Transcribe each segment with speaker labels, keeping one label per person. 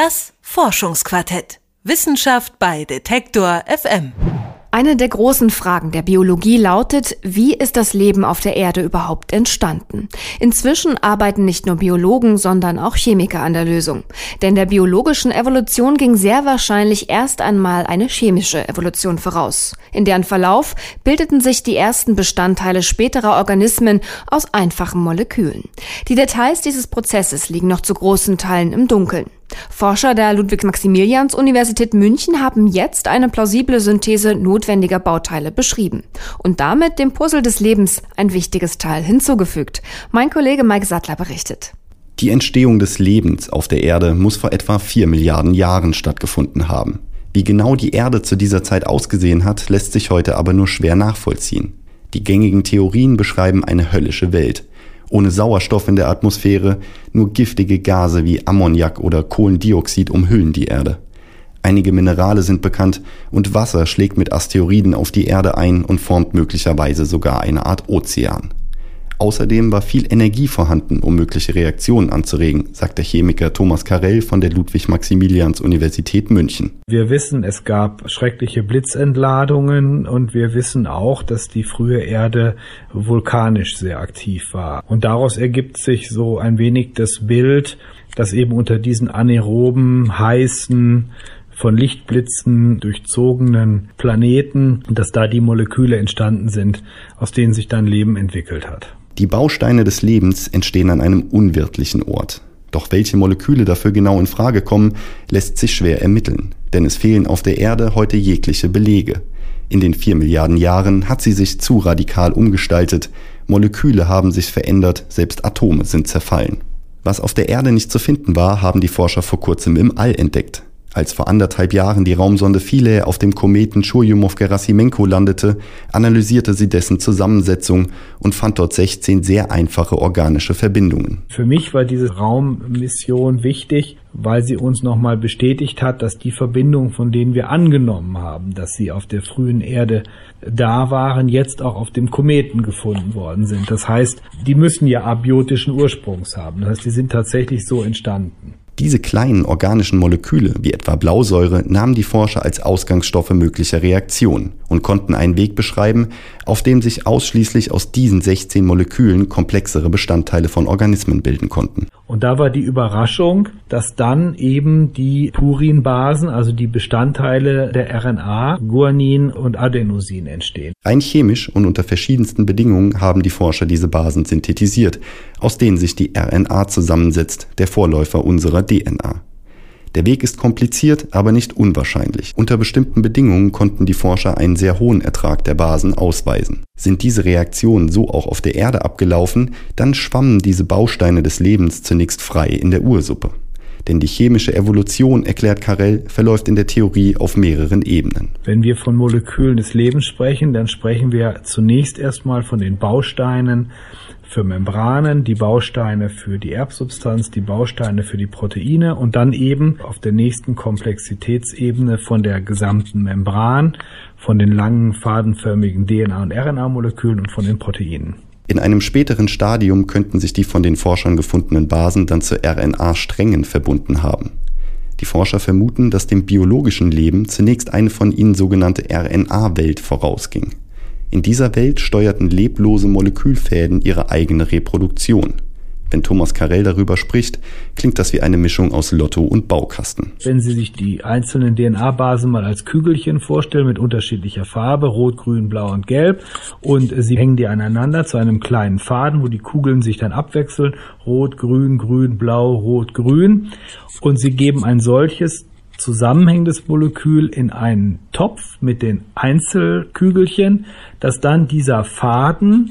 Speaker 1: Das Forschungsquartett. Wissenschaft bei Detektor FM.
Speaker 2: Eine der großen Fragen der Biologie lautet, wie ist das Leben auf der Erde überhaupt entstanden? Inzwischen arbeiten nicht nur Biologen, sondern auch Chemiker an der Lösung. Denn der biologischen Evolution ging sehr wahrscheinlich erst einmal eine chemische Evolution voraus. In deren Verlauf bildeten sich die ersten Bestandteile späterer Organismen aus einfachen Molekülen. Die Details dieses Prozesses liegen noch zu großen Teilen im Dunkeln. Forscher der Ludwig-Maximilians-Universität München haben jetzt eine plausible Synthese notwendiger Bauteile beschrieben und damit dem Puzzle des Lebens ein wichtiges Teil hinzugefügt. Mein Kollege Mike Sattler berichtet.
Speaker 3: Die Entstehung des Lebens auf der Erde muss vor etwa vier Milliarden Jahren stattgefunden haben. Wie genau die Erde zu dieser Zeit ausgesehen hat, lässt sich heute aber nur schwer nachvollziehen. Die gängigen Theorien beschreiben eine höllische Welt, ohne Sauerstoff in der Atmosphäre, nur giftige Gase wie Ammoniak oder Kohlendioxid umhüllen die Erde. Einige Minerale sind bekannt und Wasser schlägt mit Asteroiden auf die Erde ein und formt möglicherweise sogar eine Art Ozean. Außerdem war viel Energie vorhanden, um mögliche Reaktionen anzuregen, sagt der Chemiker Thomas Karell von der Ludwig-Maximilians-Universität München.
Speaker 4: Wir wissen, es gab schreckliche Blitzentladungen und wir wissen auch, dass die frühe Erde vulkanisch sehr aktiv war. Und daraus ergibt sich so ein wenig das Bild, dass eben unter diesen anaeroben, heißen, von Lichtblitzen durchzogenen Planeten, dass da die Moleküle entstanden sind, aus denen sich dann Leben entwickelt hat.
Speaker 3: Die Bausteine des Lebens entstehen an einem unwirtlichen Ort. Doch welche Moleküle dafür genau in Frage kommen, lässt sich schwer ermitteln, denn es fehlen auf der Erde heute jegliche Belege. In den vier Milliarden Jahren hat sie sich zu radikal umgestaltet, Moleküle haben sich verändert, selbst Atome sind zerfallen. Was auf der Erde nicht zu finden war, haben die Forscher vor kurzem im All entdeckt. Als vor anderthalb Jahren die Raumsonde Philae auf dem Kometen Churyumov-Gerasimenko landete, analysierte sie dessen Zusammensetzung und fand dort 16 sehr einfache organische Verbindungen.
Speaker 4: Für mich war diese Raummission wichtig, weil sie uns nochmal bestätigt hat, dass die Verbindungen, von denen wir angenommen haben, dass sie auf der frühen Erde da waren, jetzt auch auf dem Kometen gefunden worden sind. Das heißt, die müssen ja abiotischen Ursprungs haben. Das heißt, die sind tatsächlich so entstanden.
Speaker 3: Diese kleinen organischen Moleküle, wie etwa Blausäure, nahmen die Forscher als Ausgangsstoffe möglicher Reaktionen und konnten einen Weg beschreiben, auf dem sich ausschließlich aus diesen 16 Molekülen komplexere Bestandteile von Organismen bilden konnten.
Speaker 4: Und da war die Überraschung, dass dann eben die Purinbasen, also die Bestandteile der RNA, Guanin und Adenosin entstehen.
Speaker 3: Rein chemisch und unter verschiedensten Bedingungen haben die Forscher diese Basen synthetisiert, aus denen sich die RNA zusammensetzt, der Vorläufer unserer DNA. Der Weg ist kompliziert, aber nicht unwahrscheinlich. Unter bestimmten Bedingungen konnten die Forscher einen sehr hohen Ertrag der Basen ausweisen. Sind diese Reaktionen so auch auf der Erde abgelaufen, dann schwammen diese Bausteine des Lebens zunächst frei in der Ursuppe. Denn die chemische Evolution, erklärt Carell, verläuft in der Theorie auf mehreren Ebenen.
Speaker 4: Wenn wir von Molekülen des Lebens sprechen, dann sprechen wir zunächst erstmal von den Bausteinen für Membranen, die Bausteine für die Erbsubstanz, die Bausteine für die Proteine und dann eben auf der nächsten Komplexitätsebene von der gesamten Membran, von den langen fadenförmigen DNA- und RNA-Molekülen und von den Proteinen.
Speaker 3: In einem späteren Stadium könnten sich die von den Forschern gefundenen Basen dann zu RNA-Strängen verbunden haben. Die Forscher vermuten, dass dem biologischen Leben zunächst eine von ihnen sogenannte RNA-Welt vorausging. In dieser Welt steuerten leblose Molekülfäden ihre eigene Reproduktion. Wenn Thomas Karell darüber spricht, klingt das wie eine Mischung aus Lotto und Baukasten.
Speaker 4: Wenn Sie sich die einzelnen DNA-Basen mal als Kügelchen vorstellen mit unterschiedlicher Farbe, rot, grün, blau und gelb, und Sie hängen die aneinander zu einem kleinen Faden, wo die Kugeln sich dann abwechseln, rot, grün, grün, blau, rot, grün, und Sie geben ein solches zusammenhängendes Molekül in einen Topf mit den Einzelkügelchen, dass dann dieser Faden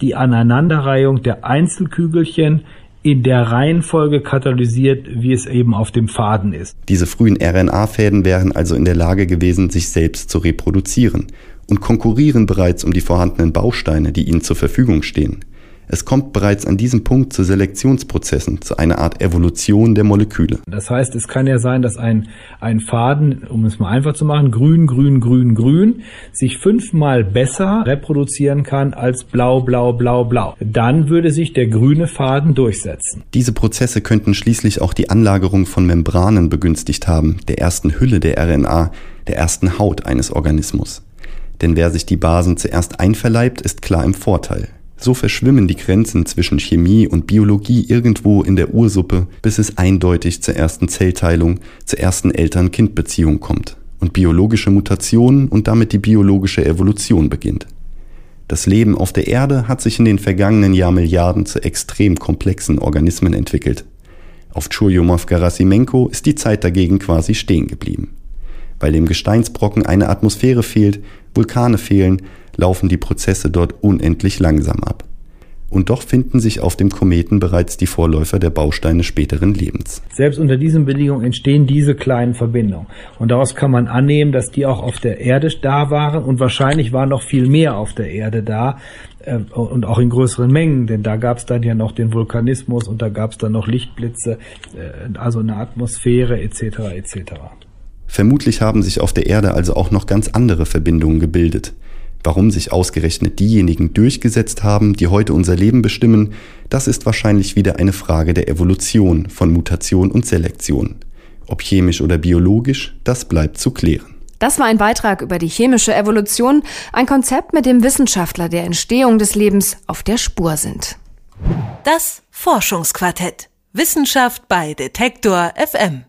Speaker 4: die Aneinanderreihung der Einzelkügelchen in der Reihenfolge katalysiert, wie es eben auf dem Faden ist.
Speaker 3: Diese frühen RNA-Fäden wären also in der Lage gewesen, sich selbst zu reproduzieren und konkurrieren bereits um die vorhandenen Bausteine, die ihnen zur Verfügung stehen. Es kommt bereits an diesem Punkt zu Selektionsprozessen, zu einer Art Evolution der Moleküle.
Speaker 4: Das heißt, es kann ja sein, dass ein, ein Faden, um es mal einfach zu machen, grün, grün, grün, grün, sich fünfmal besser reproduzieren kann als blau, blau, blau, blau. Dann würde sich der grüne Faden durchsetzen.
Speaker 3: Diese Prozesse könnten schließlich auch die Anlagerung von Membranen begünstigt haben, der ersten Hülle der RNA, der ersten Haut eines Organismus. Denn wer sich die Basen zuerst einverleibt, ist klar im Vorteil. So verschwimmen die Grenzen zwischen Chemie und Biologie irgendwo in der Ursuppe, bis es eindeutig zur ersten Zellteilung, zur ersten Eltern-Kind-Beziehung kommt und biologische Mutationen und damit die biologische Evolution beginnt. Das Leben auf der Erde hat sich in den vergangenen Jahrmilliarden zu extrem komplexen Organismen entwickelt. Auf Churyumov-Gerasimenko ist die Zeit dagegen quasi stehen geblieben. Weil dem Gesteinsbrocken eine Atmosphäre fehlt, Vulkane fehlen, laufen die Prozesse dort unendlich langsam ab. Und doch finden sich auf dem Kometen bereits die Vorläufer der Bausteine späteren Lebens.
Speaker 4: Selbst unter diesen Bedingungen entstehen diese kleinen Verbindungen. Und daraus kann man annehmen, dass die auch auf der Erde da waren und wahrscheinlich war noch viel mehr auf der Erde da äh, und auch in größeren Mengen, denn da gab es dann ja noch den Vulkanismus und da gab es dann noch Lichtblitze, äh, also eine Atmosphäre etc. etc.
Speaker 3: Vermutlich haben sich auf der Erde also auch noch ganz andere Verbindungen gebildet. Warum sich ausgerechnet diejenigen durchgesetzt haben, die heute unser Leben bestimmen, das ist wahrscheinlich wieder eine Frage der Evolution von Mutation und Selektion. Ob chemisch oder biologisch, das bleibt zu klären.
Speaker 2: Das war ein Beitrag über die chemische Evolution, ein Konzept, mit dem Wissenschaftler der Entstehung des Lebens auf der Spur sind.
Speaker 1: Das Forschungsquartett. Wissenschaft bei Detektor FM.